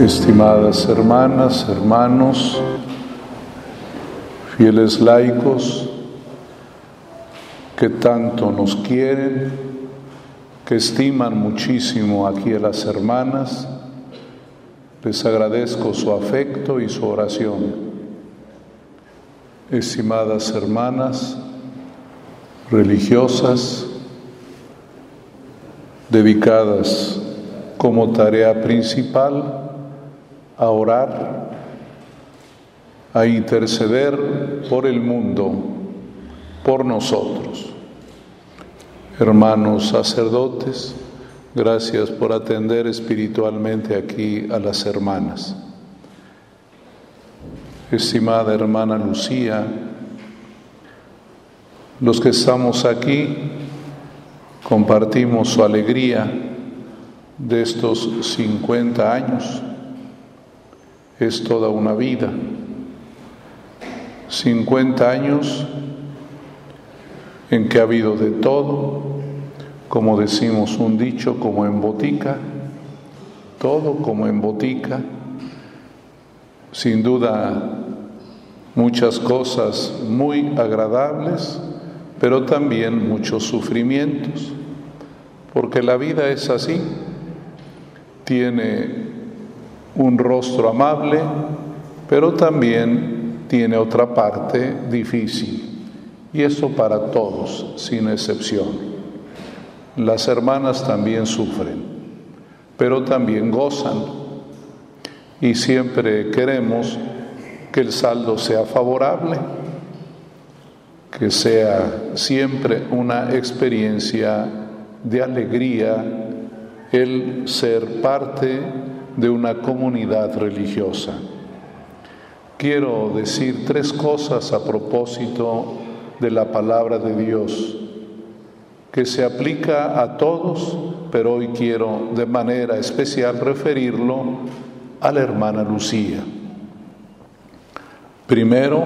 estimadas hermanas, hermanos, fieles laicos que tanto nos quieren, que estiman muchísimo aquí a las hermanas, les agradezco su afecto y su oración. Estimadas hermanas, religiosas, dedicadas como tarea principal a orar, a interceder por el mundo, por nosotros. Hermanos sacerdotes, gracias por atender espiritualmente aquí a las hermanas. Estimada hermana Lucía, los que estamos aquí compartimos su alegría de estos 50 años es toda una vida. 50 años en que ha habido de todo, como decimos un dicho, como en botica, todo como en botica, sin duda muchas cosas muy agradables, pero también muchos sufrimientos, porque la vida es así, tiene un rostro amable, pero también tiene otra parte difícil. Y eso para todos, sin excepción. Las hermanas también sufren, pero también gozan. Y siempre queremos que el saldo sea favorable, que sea siempre una experiencia de alegría el ser parte de una comunidad religiosa. Quiero decir tres cosas a propósito de la palabra de Dios que se aplica a todos, pero hoy quiero de manera especial referirlo a la hermana Lucía. Primero,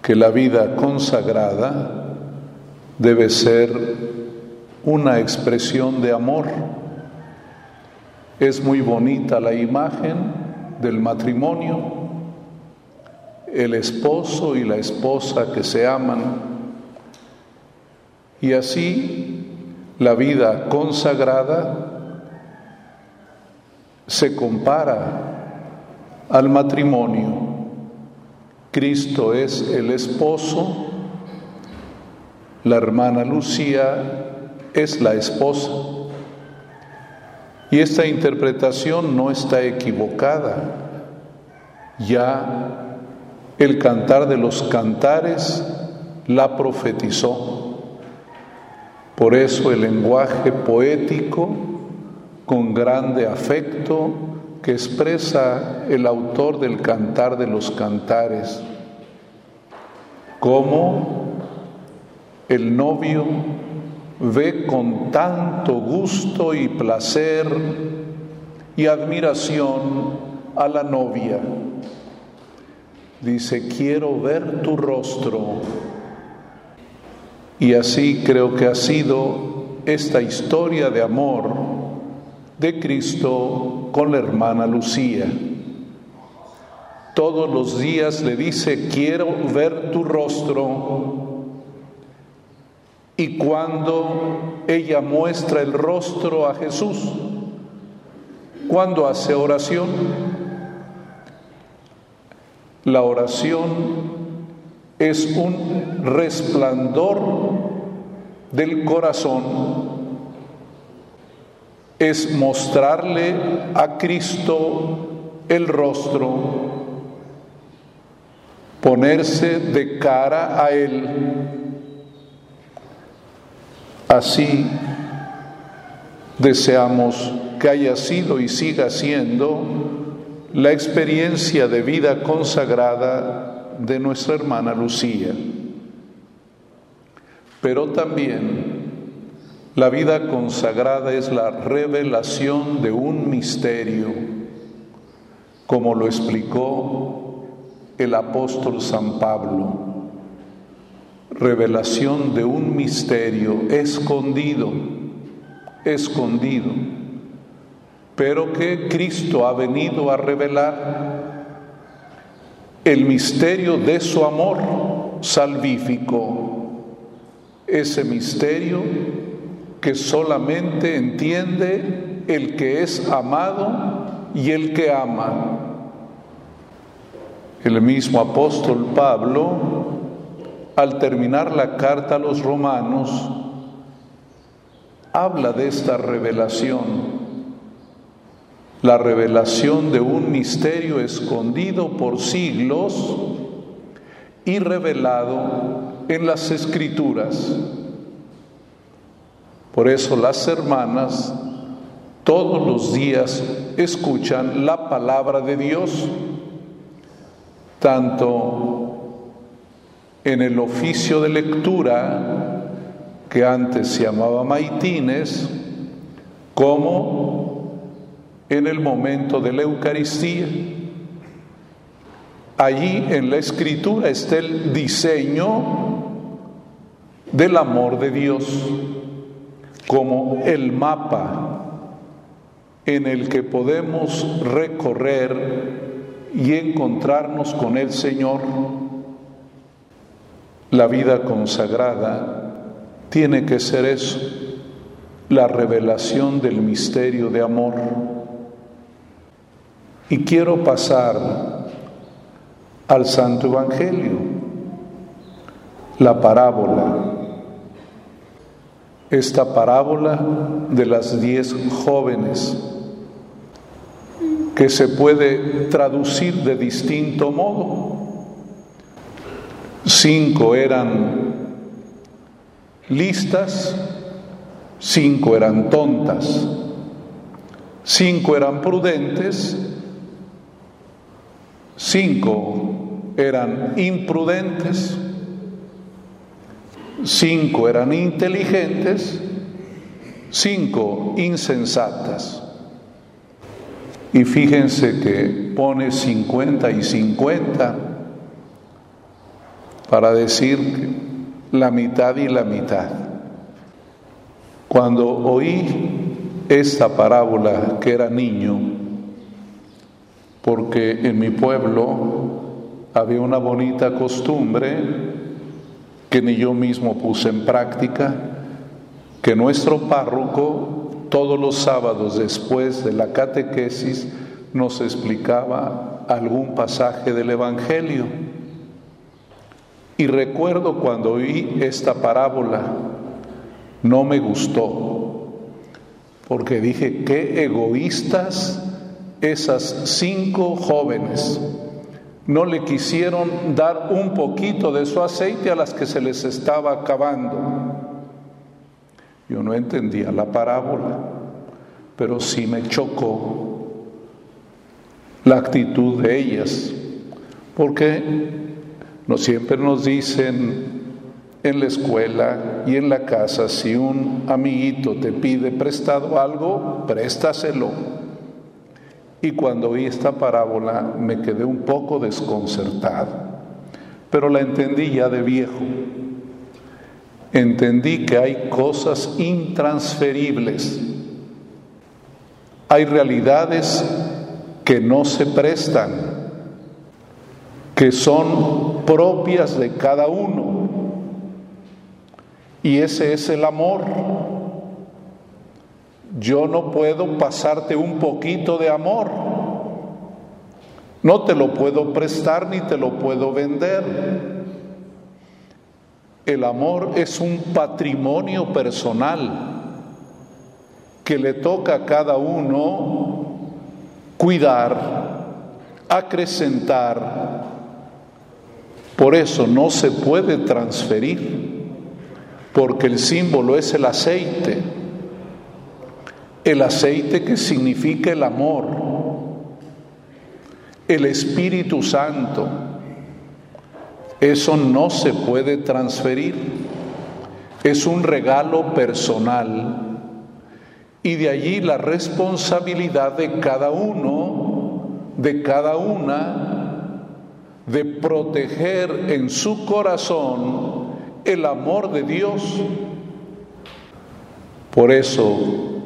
que la vida consagrada debe ser una expresión de amor es muy bonita la imagen del matrimonio, el esposo y la esposa que se aman. Y así la vida consagrada se compara al matrimonio. Cristo es el esposo, la hermana Lucía es la esposa. Y esta interpretación no está equivocada. Ya el cantar de los cantares la profetizó. Por eso el lenguaje poético, con grande afecto, que expresa el autor del cantar de los cantares, como el novio ve con tanto gusto y placer y admiración a la novia. Dice, quiero ver tu rostro. Y así creo que ha sido esta historia de amor de Cristo con la hermana Lucía. Todos los días le dice, quiero ver tu rostro y cuando ella muestra el rostro a Jesús, cuando hace oración, la oración es un resplandor del corazón, es mostrarle a Cristo el rostro, ponerse de cara a Él Así deseamos que haya sido y siga siendo la experiencia de vida consagrada de nuestra hermana Lucía. Pero también la vida consagrada es la revelación de un misterio, como lo explicó el apóstol San Pablo revelación de un misterio escondido, escondido. pero que Cristo ha venido a revelar el misterio de su amor salvífico, ese misterio que solamente entiende el que es amado y el que ama. El mismo apóstol Pablo, al terminar la carta a los romanos, habla de esta revelación la revelación de un misterio escondido por siglos y revelado en las escrituras. Por eso las hermanas todos los días escuchan la palabra de Dios, tanto en el oficio de lectura, que antes se llamaba maitines, como en el momento de la Eucaristía. Allí en la escritura está el diseño del amor de Dios, como el mapa en el que podemos recorrer y encontrarnos con el Señor. La vida consagrada tiene que ser eso, la revelación del misterio de amor y quiero pasar al Santo Evangelio, la parábola, esta parábola de las diez jóvenes, que se puede traducir de distinto modo. Cinco eran listas, cinco eran tontas, cinco eran prudentes Cinco eran imprudentes, cinco eran inteligentes, cinco insensatas. Y fíjense que pone 50 y 50 para decir la mitad y la mitad. Cuando oí esta parábola que era niño, porque en mi pueblo había una bonita costumbre que ni yo mismo puse en práctica, que nuestro párroco todos los sábados después de la catequesis nos explicaba algún pasaje del Evangelio. Y recuerdo cuando oí esta parábola, no me gustó, porque dije, qué egoístas esas cinco jóvenes no le quisieron dar un poquito de su aceite a las que se les estaba acabando. Yo no entendía la parábola, pero sí me chocó la actitud de ellas, porque no siempre nos dicen en la escuela y en la casa, si un amiguito te pide prestado algo, préstaselo. Y cuando oí esta parábola me quedé un poco desconcertado, pero la entendí ya de viejo. Entendí que hay cosas intransferibles, hay realidades que no se prestan, que son propias de cada uno. Y ese es el amor yo no puedo pasarte un poquito de amor. No te lo puedo prestar ni te lo puedo vender. El amor es un patrimonio personal que le toca a cada uno cuidar, acrecentar. Por eso no se puede transferir, porque el símbolo es el aceite el aceite que significa el amor, el Espíritu Santo. Eso no se puede transferir. Es un regalo personal y de allí la responsabilidad de cada uno, de cada una, de proteger en su corazón el amor de Dios. Por eso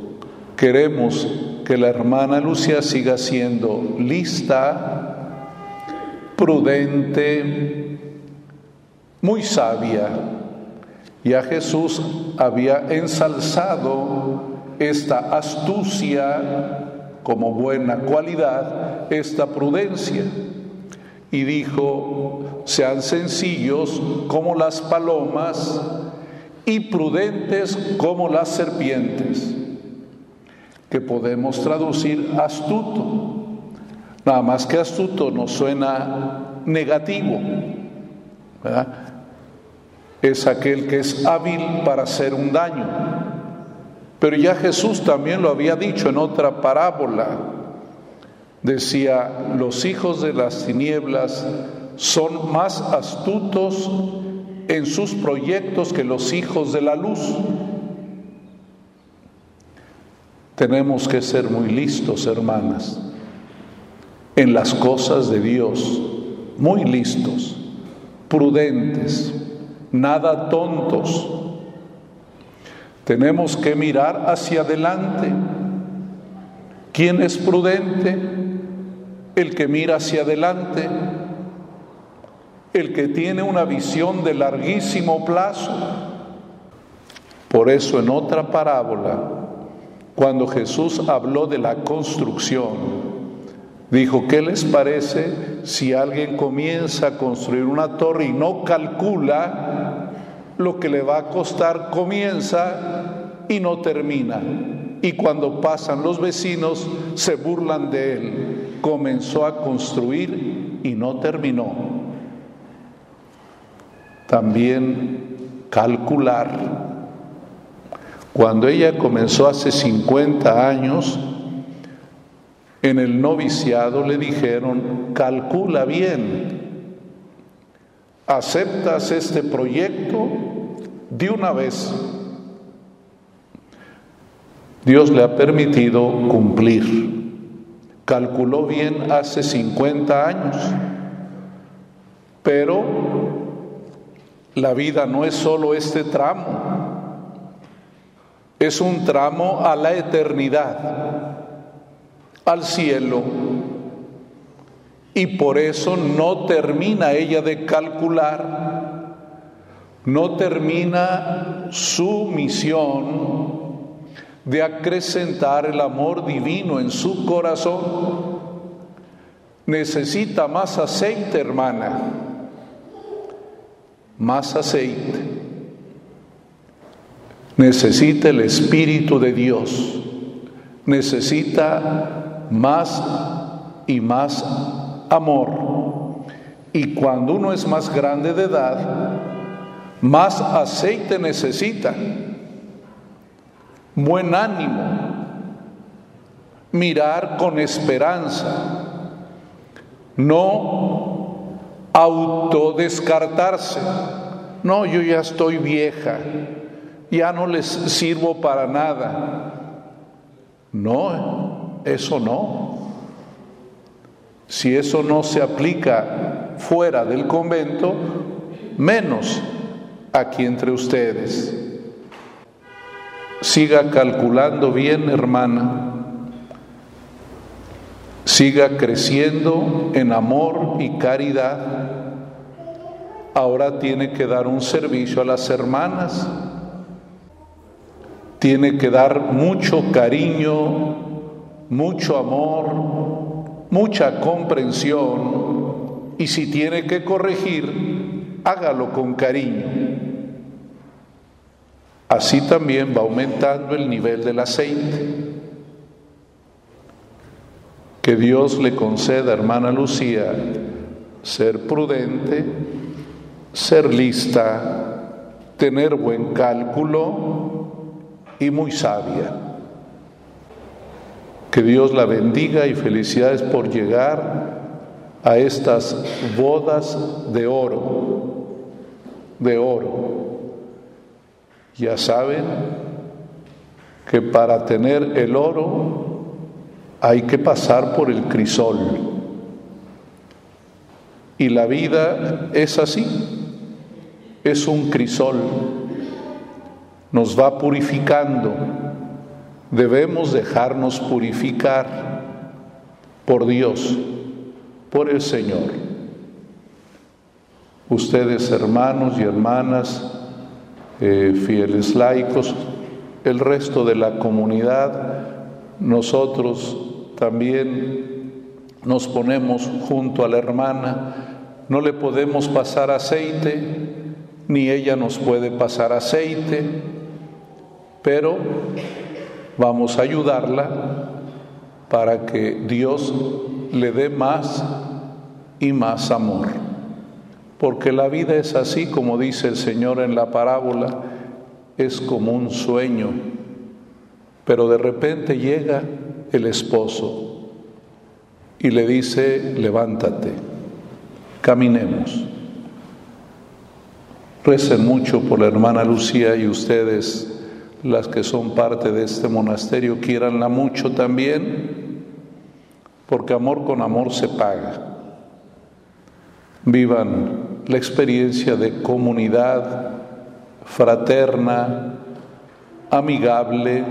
Queremos que la hermana Lucía siga siendo lista, prudente, muy sabia. Ya Jesús había ensalzado esta astucia como buena cualidad, esta prudencia. Y dijo, sean sencillos como las palomas y prudentes como las serpientes, que podemos traducir astuto. Nada más que astuto nos suena negativo. Es aquel que es hábil para hacer un daño. Pero ya Jesús también lo había dicho en otra parábola. Decía, los hijos de las tinieblas son más astutos en sus proyectos que los hijos de la luz. Tenemos que ser muy listos, hermanas, en las cosas de Dios, muy listos, prudentes, nada tontos. Tenemos que mirar hacia adelante. ¿Quién es prudente? El que mira hacia adelante el que tiene una visión de larguísimo plazo. Por eso en otra parábola, cuando Jesús habló de la construcción, dijo, ¿qué les parece si alguien comienza a construir una torre y no calcula lo que le va a costar, comienza y no termina? Y cuando pasan los vecinos se burlan de él. Comenzó a construir y no terminó también calcular. Cuando ella comenzó hace 50 años, en el noviciado le dijeron, calcula bien, aceptas este proyecto de una vez. Dios le ha permitido cumplir. Calculó bien hace 50 años, pero la vida no es solo este tramo, es un tramo a la eternidad, al cielo. Y por eso no termina ella de calcular, no termina su misión de acrecentar el amor divino en su corazón. Necesita más aceite, hermana más aceite. Necesita el Espíritu de Dios. Necesita más y más amor. Y cuando uno es más grande de edad, más aceite necesita. Buen ánimo. Mirar con esperanza. No autodescartarse. No, yo ya estoy vieja, ya no les sirvo para nada. No, eso no. Si eso no se aplica fuera del convento, menos aquí entre ustedes. Siga calculando bien, hermana. Siga creciendo en amor y caridad ahora tiene que dar un servicio a las hermanas, tiene que dar mucho cariño, mucho amor, mucha comprensión y si tiene que corregir, hágalo con cariño. Así también va aumentando el nivel del aceite. Que Dios le conceda, hermana Lucía, ser prudente, ser lista, tener buen cálculo y muy sabia. Que Dios la bendiga y felicidades por llegar a estas bodas de oro, de oro. Ya saben que para tener el oro hay que pasar por el crisol. Y la vida es así es un crisol, nos va purificando, Debemos dejarnos purificar por Dios, por el Señor. Ustedes, hermanos y hermanas, eh, fieles laicos, el resto de la comunidad, nosotros también nos ponemos junto a la hermana, no le podemos pasar aceite, ni ella nos puede pasar aceite, pero vamos a ayudarla para que Dios le dé más y más amor. Porque la vida es así como dice el Señor en la parábola, es como un sueño, pero de repente llega el esposo y le dice, levántate, caminemos. Recen mucho por la hermana Lucía y ustedes, las que son parte de este monasterio, quieranla mucho también, porque amor con amor se paga. Vivan la experiencia de comunidad fraterna, amigable,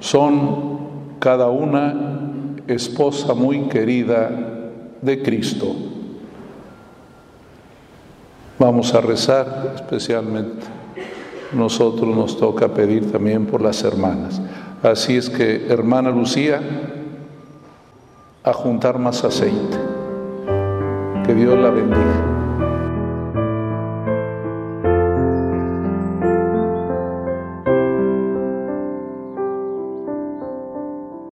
son cada una esposa muy querida de Cristo. Vamos a rezar especialmente. Nosotros nos toca pedir también por las hermanas. Así es que, hermana Lucía, a juntar más aceite. Que Dios la bendiga.